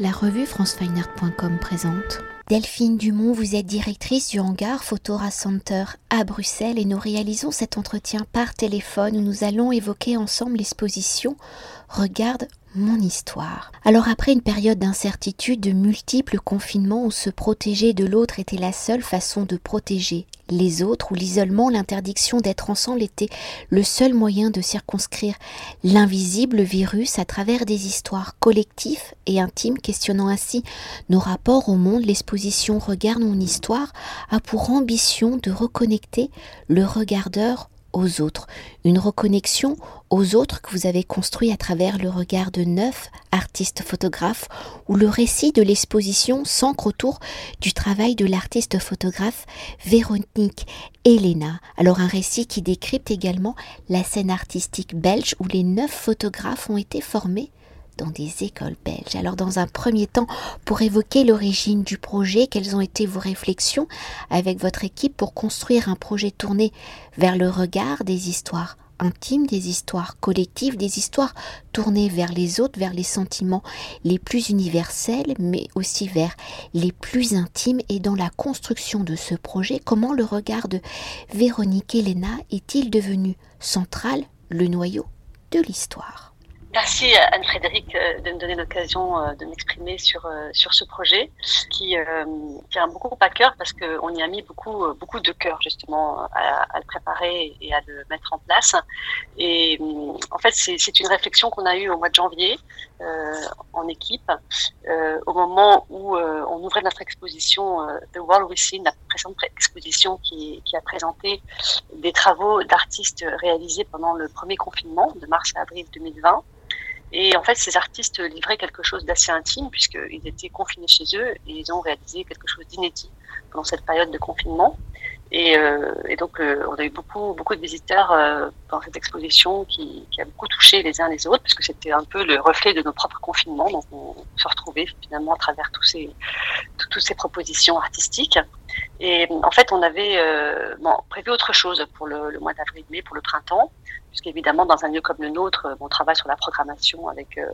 La revue francefineart.com présente. Delphine Dumont, vous êtes directrice du hangar Photora Center à Bruxelles et nous réalisons cet entretien par téléphone où nous allons évoquer ensemble l'exposition Regarde mon histoire. Alors après une période d'incertitude, de multiples confinements où se protéger de l'autre était la seule façon de protéger les autres, où l'isolement, l'interdiction d'être ensemble était le seul moyen de circonscrire l'invisible virus à travers des histoires collectives et intimes, questionnant ainsi nos rapports au monde, l'exposition Regarde mon histoire a pour ambition de reconnecter le regardeur aux autres, une reconnexion aux autres que vous avez construit à travers le regard de neuf artistes photographes où le récit de l'exposition s'ancre autour du travail de l'artiste photographe Véronique Elena. Alors un récit qui décrypte également la scène artistique belge où les neuf photographes ont été formés dans des écoles belges. Alors dans un premier temps, pour évoquer l'origine du projet, quelles ont été vos réflexions avec votre équipe pour construire un projet tourné vers le regard des histoires intimes, des histoires collectives, des histoires tournées vers les autres, vers les sentiments les plus universels, mais aussi vers les plus intimes? Et dans la construction de ce projet, comment le regard de Véronique Elena est-il devenu central, le noyau de l'histoire? Merci Anne-Frédéric euh, de me donner l'occasion euh, de m'exprimer sur, euh, sur ce projet qui tient beaucoup à cœur parce qu'on y a mis beaucoup, beaucoup de cœur justement à, le préparer et à le mettre en place. Et en fait, c'est une réflexion qu'on a eue au mois de janvier en équipe au moment où on ouvrait notre exposition The World Within, la précédente exposition qui, qui a présenté des travaux d'artistes réalisés pendant le premier confinement de mars à avril 2020. Et en fait, ces artistes livraient quelque chose d'assez intime puisqu'ils étaient confinés chez eux et ils ont réalisé quelque chose d'inédit pendant cette période de confinement. Et, euh, et donc, euh, on a eu beaucoup, beaucoup de visiteurs euh, dans cette exposition qui, qui, a beaucoup touché les uns les autres, parce que c'était un peu le reflet de nos propres confinements. Donc, on se retrouvait finalement à travers tous ces, toutes ces propositions artistiques. Et en fait, on avait euh, bon, prévu autre chose pour le, le mois d'avril-mai, pour le printemps puisqu'évidemment, dans un lieu comme le nôtre, euh, on travaille sur la programmation avec, euh,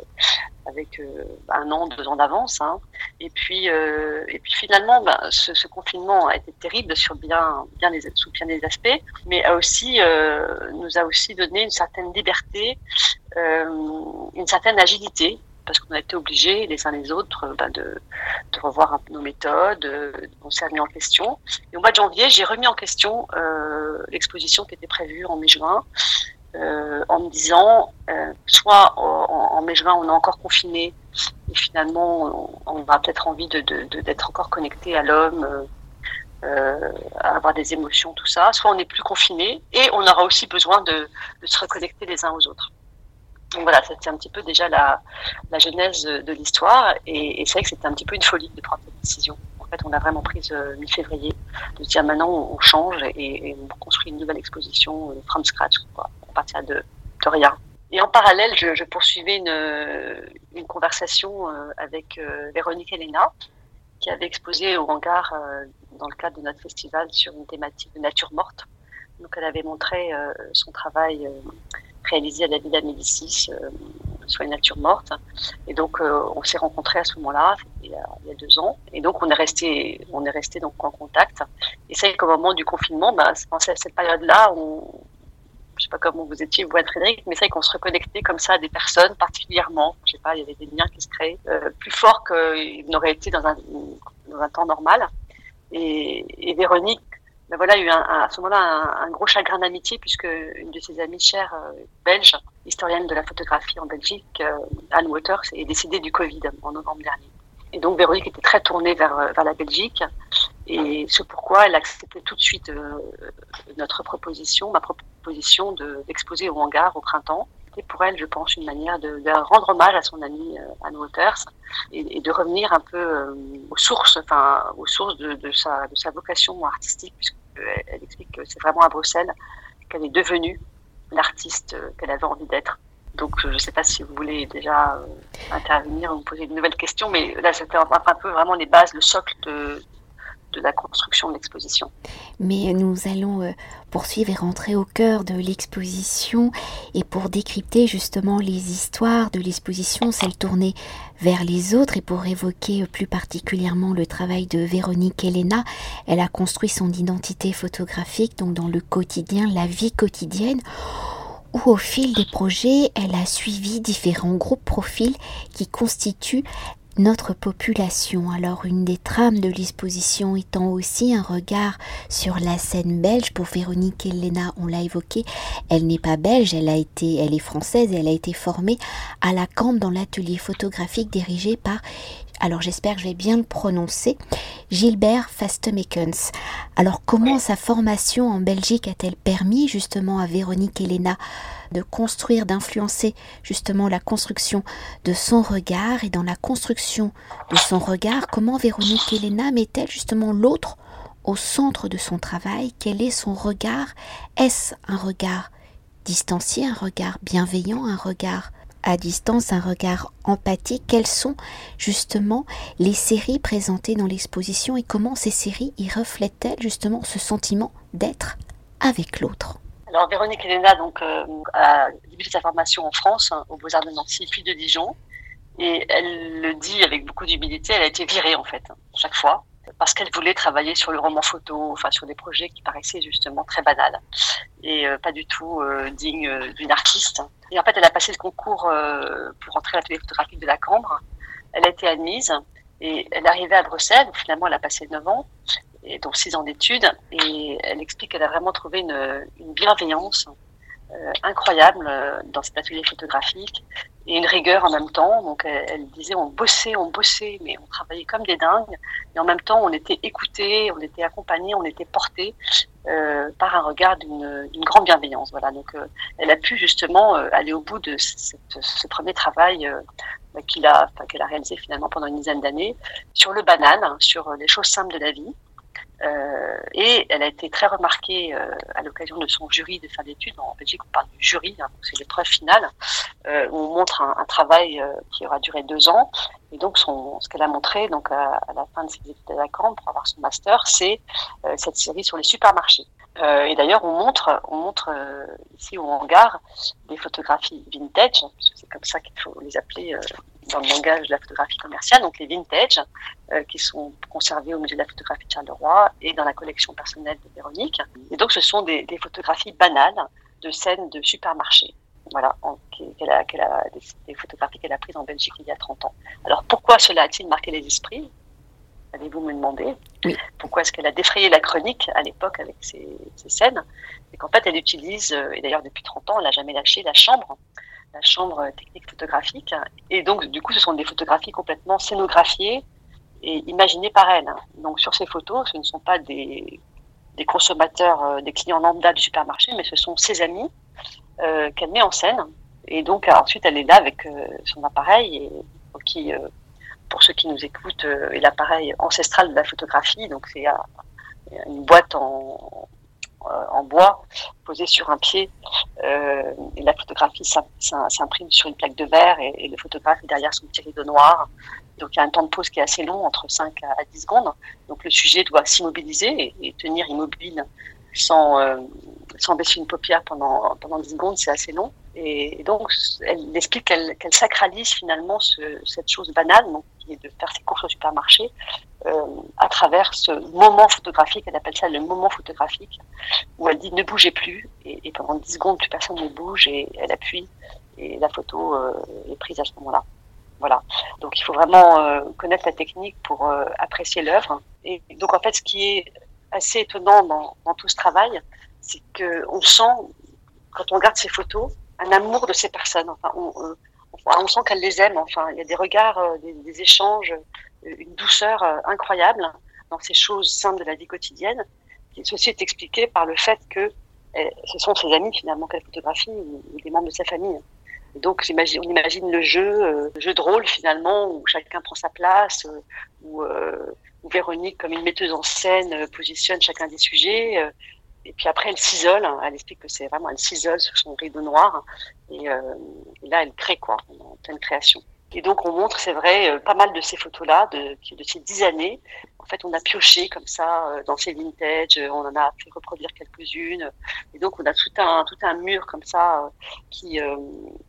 avec euh, un an, deux ans d'avance. Hein. Et, puis, et puis finalement, ben, ce, confinement a été terrible sur bien, bien les, sous bien des aspects, mais a aussi, nous a aussi donné une certaine liberté, une certaine agilité parce qu'on a été obligés les uns les autres ben, de, revoir nos méthodes, on s'est remis en question. Et au mois de janvier, j'ai remis en question euh, l'exposition qui était prévue en mai-juin euh, en me disant, euh, soit en, mai-juin, on est encore confiné et finalement, on, va peut-être envie de, d'être encore connecté à l'homme, euh, à avoir des émotions, tout ça. Soit on n'est plus confiné et on aura aussi besoin de, se reconnecter les uns aux autres. Donc voilà, c'était un petit peu déjà la, la genèse de l'histoire et, et c'est vrai que c'était un petit peu une folie de prendre cette décision. En fait, on a vraiment prise mi-février de dire maintenant on change et, on construit une nouvelle exposition from scratch. Quoi partir de, de rien. Et en parallèle, je, poursuivais une, une conversation euh, avec euh, Véronique Elena, qui avait exposé au hangar euh, dans le cadre de notre festival sur une thématique de nature morte. Donc, elle avait montré son travail réalisé à la Villa Médicis sur les natures mortes. Et donc, on s'est rencontrés à ce moment-là, il, y a deux ans. Et donc, on est resté, on est resté donc en contact. Et c'est qu'au moment du confinement, bah, à cette période-là, on, je sais pas comment vous étiez, vous, Frédéric, mais c'est qu'on se reconnectait comme ça à des personnes particulièrement. Je sais pas, il y avait des liens qui se créaient euh, plus forts qu'ils n'auraient été dans un, dans un temps normal. Et, et Véronique, ben voilà, a eu à ce moment-là un, gros chagrin d'amitié puisque une de ses amies chères euh, belges, historienne de la photographie en Belgique, euh, Anne Waters, est décédée du Covid en novembre dernier. Et donc Véronique était très tournée vers, vers la Belgique. Et c'est pourquoi elle acceptait tout de suite euh, notre proposition, ma proposition d'exposer au hangar au printemps. C'était pour elle, je pense, une manière de, rendre hommage à son amie euh, Anne Waters et, de revenir un peu euh, aux sources, enfin aux sources de, de, sa, de sa vocation artistique, puisqu'elle elle explique que c'est vraiment à Bruxelles qu'elle est devenue l'artiste qu'elle avait envie d'être. Donc, je ne sais pas si vous voulez déjà intervenir ou poser une nouvelle question, mais là, c'était un peu vraiment les bases, le socle de, de la construction de l'exposition. Mais nous allons euh, poursuivre et rentrer au cœur de l'exposition et pour décrypter justement les histoires de l'exposition, celle tournée vers les autres et pour évoquer plus particulièrement le travail de Véronique Elena, elle a construit son identité photographique donc dans le quotidien, la vie quotidienne où au fil des projets, elle a suivi différents groupes profils qui constituent notre population. Alors une des trames de l'exposition étant aussi un regard sur la scène belge. Pour Véronique Elena, on l'a évoqué, elle n'est pas belge, elle a été, elle est française et elle a été formée à la Camp dans l'atelier photographique dirigé par alors j'espère que je vais bien le prononcer, Gilbert Fastemekens. Alors comment sa formation en Belgique a-t-elle permis justement à Véronique Elena de construire, d'influencer justement la construction de son regard. Et dans la construction de son regard, comment Véronique Elena met-elle justement l'autre au centre de son travail? Quel est son regard? Est-ce un regard distancié, un regard bienveillant, un regard à distance, un regard empathique? Quelles sont justement les séries présentées dans l'exposition? Et comment ces séries y reflètent-elles justement ce sentiment d'être avec l'autre? Alors Véronique Elena donc, euh, a débuté sa formation en France, hein, au Beaux-Arts de Nancy, puis de Dijon. Et elle le dit avec beaucoup d'humilité, elle a été virée en fait, chaque fois, parce qu'elle voulait travailler sur le roman photo, enfin sur des projets qui paraissaient justement très banals et euh, pas du tout euh, dignes d'une artiste. Et en fait, elle a passé le concours pour entrer à l'atelier photographique de la Cambre. Elle a été admise et elle est arrivée à Bruxelles, où finalement elle a passé 9 ans et donc six ans d'études. Et elle explique qu'elle a vraiment trouvé une, une bienveillance euh, incroyable euh, dans cet atelier photographique et une rigueur en même temps. Donc elle, disait on bossait, on bossait, mais on travaillait comme des dingues. Et en même temps, on était écouté, on était accompagné, on était porté euh, par un regard d'une grande bienveillance. Voilà. Donc euh, elle a pu justement euh, aller au bout de cette, ce premier travail qu'il a, qu'elle a réalisé finalement pendant une dizaine d'années sur le banal, hein, sur les choses simples de la vie. Euh, et elle a été très remarquée euh, à l'occasion de son jury de fin d'études. En Belgique, on parle du jury, hein, c'est l'épreuve finale, euh, où on montre un, travail qui aura duré deux ans. Et donc, ce qu'elle a montré donc à, la fin de ses études à la Camp pour avoir son master, c'est cette série sur les supermarchés. et d'ailleurs, on montre, on montre ici au hangar des photographies vintage, parce que c'est comme ça qu'il faut les appeler dans le langage de la photographie commerciale, donc les vintage, euh, qui sont conservés au musée de la photographie de Charleroi et dans la collection personnelle de Véronique. Et donc, ce sont des, photographies banales de scènes de supermarchés. Voilà, qu'elle a, qu'elle a, des photographies qu'elle a prises en Belgique il y a 30 ans. Alors, pourquoi cela a-t-il marqué les esprits? Allez-vous me demander oui. Pourquoi est-ce qu'elle a défrayé la chronique à l'époque avec ces, ces scènes C'est qu'en fait, elle utilise, euh, et d'ailleurs depuis 30 ans, elle n'a jamais lâché la chambre la chambre technique photographique. Et donc, du coup, ce sont des photographies complètement scénographiées et imaginées par elle. Donc, sur ces photos, ce ne sont pas des, des consommateurs, euh, des clients lambda du supermarché, mais ce sont ses amis euh, qu'elle met en scène. Et donc, ensuite, elle est là avec euh, son appareil, et, qui, euh, pour ceux qui nous écoutent, euh, est l'appareil ancestral de la photographie. Donc, c'est une boîte en, euh, en bois posé sur un pied. Euh, et la photographie s'imprime sur une plaque de verre et, et, le photographe est derrière son petit rideau noir. Donc il y a un temps de pause qui est assez long, entre 5 à 10 secondes. Donc le sujet doit s'immobiliser et, tenir immobile sans, euh, baisser une paupière pendant, pendant 10 secondes, c'est assez long. Et, donc, elle explique qu'elle qu sacralise finalement ce, cette chose banale, donc, qui est de faire ses courses au supermarché, euh, à travers ce moment photographique, elle appelle ça le moment photographique, où elle dit ne bougez plus, et, pendant 10 secondes, plus personne ne bouge, et elle appuie, et la photo euh, est prise à ce moment-là. Voilà. Donc il faut vraiment euh, connaître la technique pour apprécier l'œuvre. Et donc en fait, ce qui est assez étonnant dans, tout ce travail, c'est qu'on sent, quand on regarde ces photos, un amour de ces personnes. Enfin, on, on sent qu'elle les aime. Enfin, il y a des regards, euh, des, échanges, euh, une douceur euh, incroyable dans ces choses simples de la vie quotidienne. Ceci est expliqué par le fait que eh, ce sont ses amis finalement qu'elle photographie ou, des membres de sa famille. Donc on imagine le jeu, le jeu de rôle finalement où chacun prend sa place, où, où Véronique comme une metteuse en scène positionne chacun des sujets et puis après, elle s'isole. Hein. Elle explique que c'est vraiment, elle s'isole sur son rideau noir. Et, euh, là, elle crée quoi, en pleine création. Et donc on montre, c'est vrai, pas mal de ces photos-là, de, ces dix années. En fait, on a pioché comme ça dans ces vintage, on en a fait reproduire quelques-unes. Et donc on a tout un tout un mur comme ça qui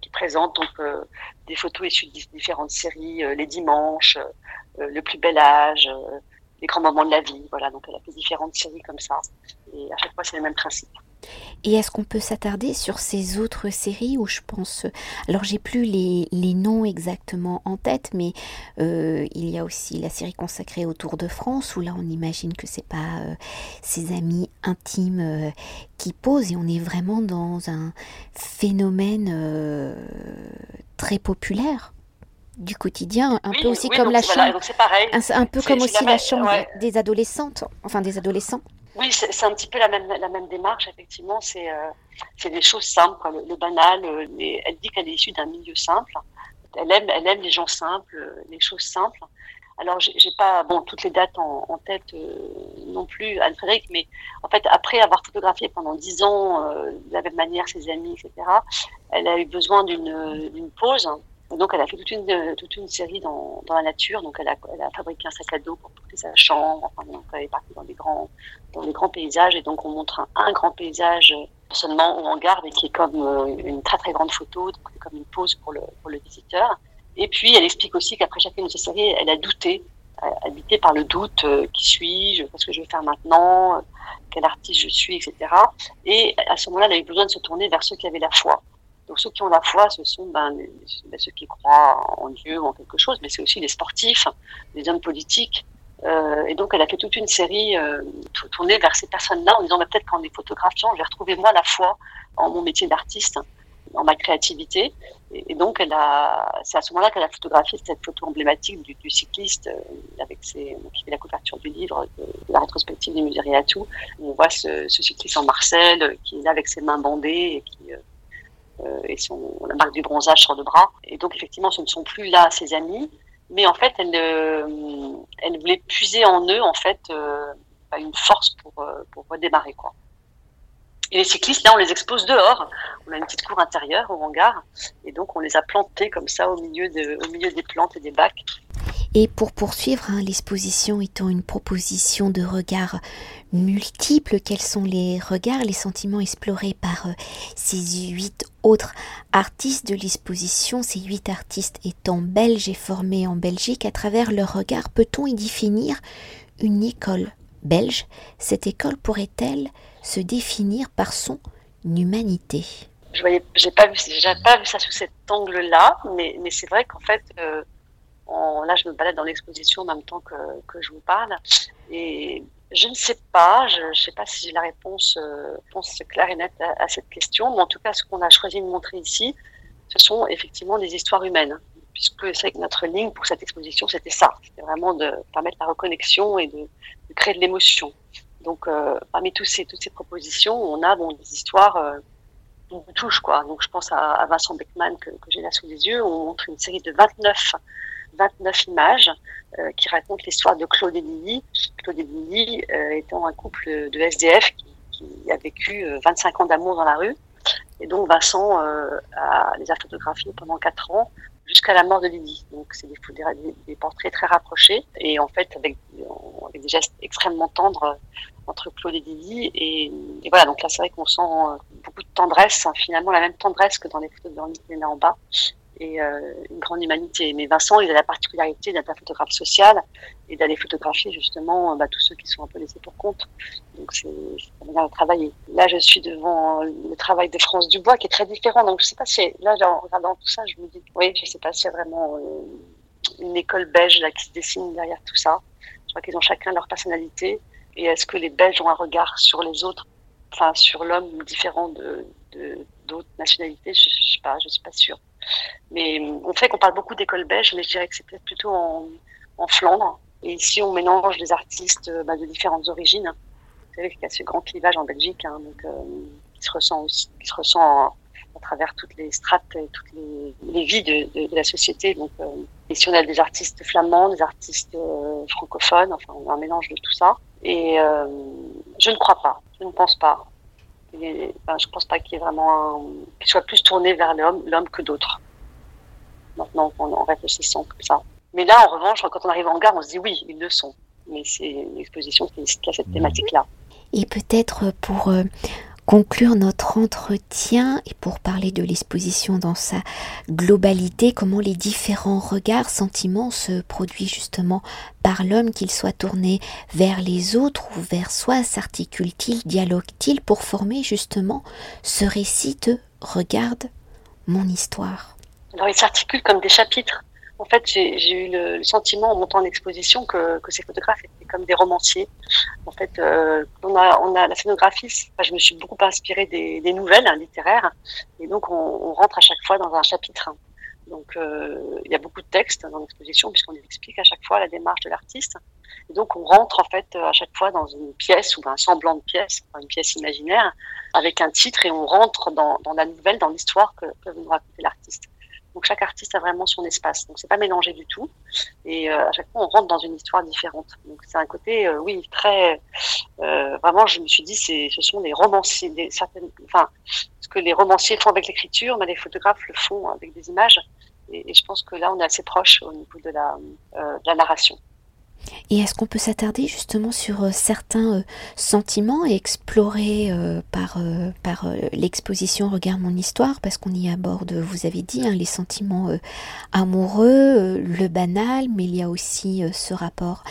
qui présente donc des photos issues de différentes séries, les dimanches, le plus bel âge, les grands moments de la vie. Voilà, donc elle a fait différentes séries comme ça. Et à chaque fois, c'est le même principe. Et est-ce qu'on peut s'attarder sur ces autres séries où je pense... Alors j'ai plus les, les, noms exactement en tête, mais euh, il y a aussi la série consacrée au Tour de France, où là on imagine que c'est pas euh, ses amis intimes euh, qui posent, et on est vraiment dans un phénomène très populaire du quotidien, un peu aussi comme la chambre, un, peu comme aussi la, chambre des adolescentes, enfin des adolescents. Oui, c'est un petit peu la même, la même démarche, effectivement. C'est euh, des choses simples, le, banal. Euh, elle dit qu'elle est issue d'un milieu simple. Elle aime, elle aime les gens simples, euh, les choses simples. Alors, j'ai pas bon toutes les dates en, tête euh, non plus, Anne-Frédéric, mais en fait, après avoir photographié pendant dix ans de la même manière ses amis, etc., elle a eu besoin d'une pause donc, elle a fait toute une, euh, série dans, la nature. Donc, elle a, fabriqué un sac à dos pour porter sa chambre. Elle est partie dans des grands, paysages. Et donc, on montre un, grand paysage euh, seulement où on garde qui est comme euh, une très, très grande photo, comme une pause pour le, visiteur. Et puis, elle explique aussi qu'après chacune de ces séries, elle a douté, habité par le doute, qui suis-je, qu'est-ce que je vais faire maintenant, quel artiste je suis, etc. Et à ce moment-là, elle a eu besoin de se tourner vers ceux qui avaient la foi. Donc ceux qui ont la foi, ce sont ben, ben, ceux qui croient en Dieu ou en quelque chose, mais c'est aussi les sportifs, les hommes politiques. Euh, et donc elle a fait toute une série euh, tournée vers ces personnes-là en disant ben, peut-être qu'en les photographiant, je vais retrouver moi la foi en mon métier d'artiste, en ma créativité. Et, donc elle a, c'est à ce moment-là qu'elle a photographié cette photo emblématique du, cycliste euh, avec qui fait la couverture du livre, de, la rétrospective du musée Riatou. On voit ce, cycliste en Marcel qui est là avec ses mains bandées et qui et son, la marque du bronzage sur le bras. Et donc effectivement, ce ne sont plus là ses amis, mais en fait, elle, euh, voulait puiser en eux en fait euh, bah, une force pour, pour redémarrer quoi. Et les cyclistes, là, on les expose dehors. On a une petite cour intérieure au hangar, et donc on les a plantés comme ça au milieu, au milieu des plantes et des bacs. Et pour poursuivre, hein, l'exposition étant une proposition de regard multiples, quels sont les regards, les sentiments explorés par euh, ces huit autres artistes de l'exposition, ces huit artistes étant belges et formés en Belgique, à travers leur regard, peut-on y définir une école belge? Cette école pourrait-elle se définir par son humanité? Je pas, vu, pas vu ça sous cet angle-là, mais, mais c'est vrai qu'en fait, euh, là, je me balade dans l'exposition en même temps que, que je vous parle. Et je ne sais pas, je ne sais pas si j'ai la réponse, euh, réponse claire et nette à, cette question, mais en tout cas, ce qu'on a choisi de montrer ici, ce sont effectivement des histoires humaines, puisque c'est notre ligne pour cette exposition, c'était ça, c'était vraiment de permettre la reconnexion et de, créer de l'émotion. Donc, euh, parmi tous ces, toutes ces propositions, on a bon, des histoires euh, qui nous touchent, quoi. Donc, je pense à, Vincent Beckman que j'ai là sous les yeux, on montre une série de 29 29 images euh, qui racontent l'histoire de Claude et Lily. Claude et Lily euh, étant un couple de SDF qui, a vécu 25 euh, ans d'amour dans la rue. Et donc Vincent a, les a photographiés pendant 4 ans jusqu'à la mort de Lily. Donc c'est des, portraits très rapprochés et en fait avec, des gestes extrêmement tendres entre Claude et Lily. Et, voilà, donc là c'est vrai qu'on sent beaucoup de tendresse, hein, finalement la même tendresse que dans les photos de là en bas et euh, une grande humanité. Mais Vincent, il a la particularité d'être un photographe social et d'aller photographier justement bah, tous ceux qui sont un peu laissés pour compte. Donc c'est sa manière de travailler. Là, je suis devant le travail de France Dubois qui est très différent. Donc je sais pas si là, en regardant tout ça, je me dis, oui, je sais pas s'il y a vraiment euh, une école belge là qui se dessine derrière tout ça. Je crois qu'ils ont chacun leur personnalité. Et est-ce que les Belges ont un regard sur les autres, enfin sur l'homme différent de d'autres nationalités? Je, je sais pas, je suis pas sûre. Mais on fait qu'on parle beaucoup d'école belge, mais je dirais que c'est peut-être plutôt en, Flandre. Et ici, on mélange des artistes bah, de différentes origines. Vous savez qu'il y a ce grand clivage en Belgique, hein, donc, euh, qui se ressent aussi, qui se ressent à travers toutes les strates et toutes les, vies de, la société. Donc, euh, ici, on a des artistes flamands, des artistes euh, francophones, enfin, on a un mélange de tout ça. Et euh, je ne crois pas, je ne pense pas et, ben, je pense pas qu'il y ait vraiment un, qu'il soit plus tourné vers l'homme, l'homme que d'autres. maintenant en, réfléchissant comme ça. Mais là, en revanche, quand on arrive en gare, on se dit oui, ils le sont. Mais c'est une exposition qui, a cette thématique-là. Et peut-être pour euh, conclure notre entretien et pour parler de l'exposition dans sa globalité, comment les différents regards, sentiments se produisent justement par l'homme, qu'il soit tourné vers les autres ou vers soi, s'articule-t-il, dialogue-t-il pour former justement ce récit de regarde mon histoire Alors il s'articule comme des chapitres. En fait, j'ai eu le, sentiment en montant en exposition que, que, ces photographes étaient comme des romanciers. En fait, euh, on, a, on a la scénographie. je me suis beaucoup inspirée des, des nouvelles hein, littéraires, et donc on, on, rentre à chaque fois dans un chapitre. Donc, euh, il y a beaucoup de textes dans l'exposition puisqu'on explique à chaque fois la démarche de l'artiste. Et donc, on rentre en fait à chaque fois dans une pièce ou un semblant de pièce, une pièce imaginaire, avec un titre et on rentre dans, dans la nouvelle, dans l'histoire que, que nous raconter l'artiste. Donc chaque artiste a vraiment son espace. Donc c'est pas mélangé du tout. Et euh, à chaque fois on rentre dans une histoire différente. Donc c'est un côté, euh, oui, très euh, vraiment. Je me suis dit, c'est, ce sont les romanciers, certaines, enfin, ce que les romanciers font avec l'écriture, mais les photographes le font avec des images. Et, je pense que là on est assez proche au niveau de la narration. Et est-ce qu'on peut s'attarder justement sur euh, certains euh, sentiments et explorer euh, par, par l'exposition Regarde mon histoire, parce qu'on y aborde, vous avez dit, hein, les sentiments amoureux, le banal, mais il y a aussi ce rapport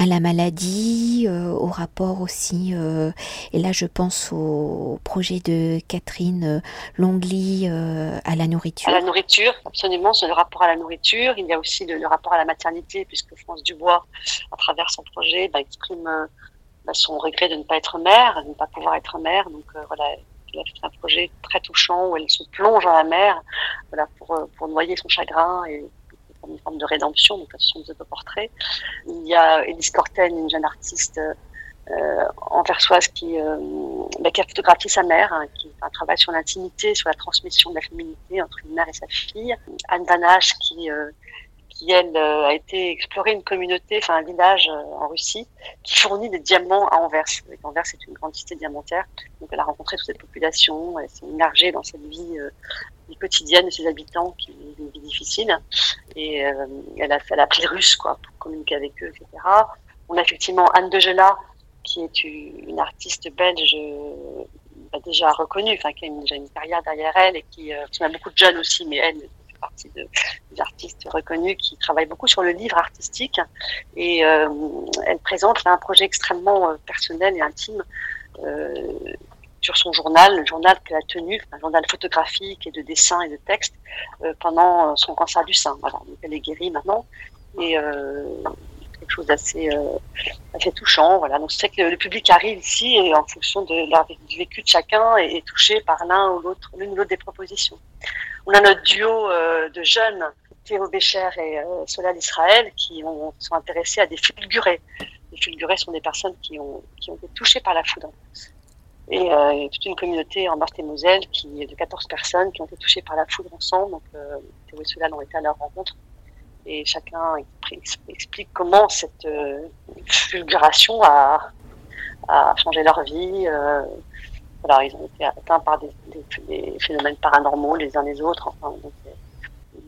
à la maladie, euh, au rapport aussi, euh, et là je pense au projet de Catherine euh, Longly à la nourriture. À la nourriture, absolument, c'est le rapport à la nourriture. Il y a aussi le, rapport à la maternité, puisque France Dubois, à travers son projet, bah, exprime bah, son regret de ne pas être mère, de ne pas pouvoir être mère. Donc voilà, il a fait un projet très touchant où elle se plonge dans la mer pour, pour noyer son chagrin et une forme de rédemption, donc ce sont des autoportraits. Il y a Elise Corten, une jeune artiste euh, anversoise qui, euh, bah, qui a photographié sa mère, hein, qui un travail sur l'intimité, sur la transmission de la féminité entre une mère et sa fille. Anne Vanache qui, euh, qui elle, euh, a été explorer une communauté, enfin un village euh, en Russie, qui fournit des diamants à Anvers. Anvers est une grande cité diamantaire, donc elle a rencontré toute cette population, elle s'est immergée dans cette vie vie quotidienne de ses habitants qui vivent une vie difficile. Et euh, elle, a, elle a appris le russe quoi, pour communiquer avec eux, etc. On a effectivement Anne Degela, qui est une artiste belge bah, déjà reconnue, qui a déjà une carrière derrière elle et qui, euh, a beaucoup de jeunes aussi, mais elle partie de, des artistes reconnus qui travaillent beaucoup sur le livre artistique. Et euh, elle présente un projet extrêmement personnel et intime sur son journal, le journal qu'elle a tenu, un journal photographique et de dessin et de texte euh, pendant euh, son cancer du sein. Voilà, elle est guérie maintenant et euh, quelque chose d'assez euh, assez touchant. Voilà, donc c'est que le public arrive ici et en fonction de du vécu de chacun est, est touché par l'un ou l'autre, l'une ou l'autre des propositions. On a notre duo euh, de jeunes, Théo Bécher et euh, Solal Israël, qui ont, sont intéressés à des fulgurés. Les fulgurés sont des personnes qui ont, été touchées par la foudre. Et euh, toute une communauté en Meurthe-et-Moselle qui de 14 personnes qui ont été touchées par la foudre ensemble. Théo et Solal ont été à leur rencontre. Et chacun explique comment cette fulguration a, changé leur vie. Euh, voilà, ils ont été atteints par des, phénomènes paranormaux les uns les autres. Donc,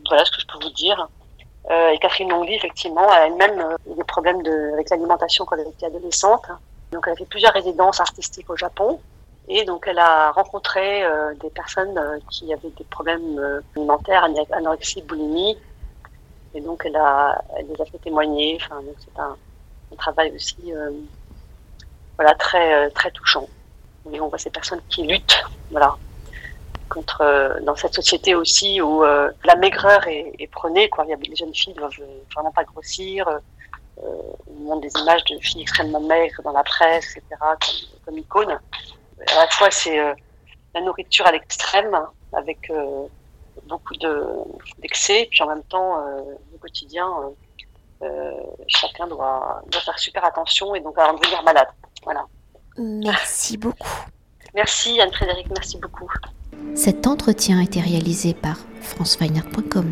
voilà ce que je peux vous dire. Euh, et Catherine Longly, effectivement, a elle-même euh, eu des problèmes avec l'alimentation quand elle était adolescente. Donc, elle a fait plusieurs résidences artistiques au Japon. Et donc, elle a rencontré euh, des personnes euh, qui avaient des problèmes euh, alimentaires, anorexie, boulimie. Et donc, elle, a, elle les a fait témoigner. C'est un, un, travail aussi euh, voilà, très, très touchant. Et on voit ces personnes qui luttent voilà, contre, dans cette société aussi où la maigreur est, est prônée. Quoi. Il y a, les jeunes filles ne doivent vraiment pas grossir. on montre des images de filles extrêmement maigres dans la presse, etc., comme, comme icône à la fois c'est euh, la nourriture à l'extrême avec euh, beaucoup de d'excès, puis en même temps euh, au quotidien chacun doit, doit faire super attention et donc à en devenir malade. Voilà. Merci beaucoup. Merci Anne-Frédéric, merci beaucoup. Cet entretien a été réalisé par franceweiner.com.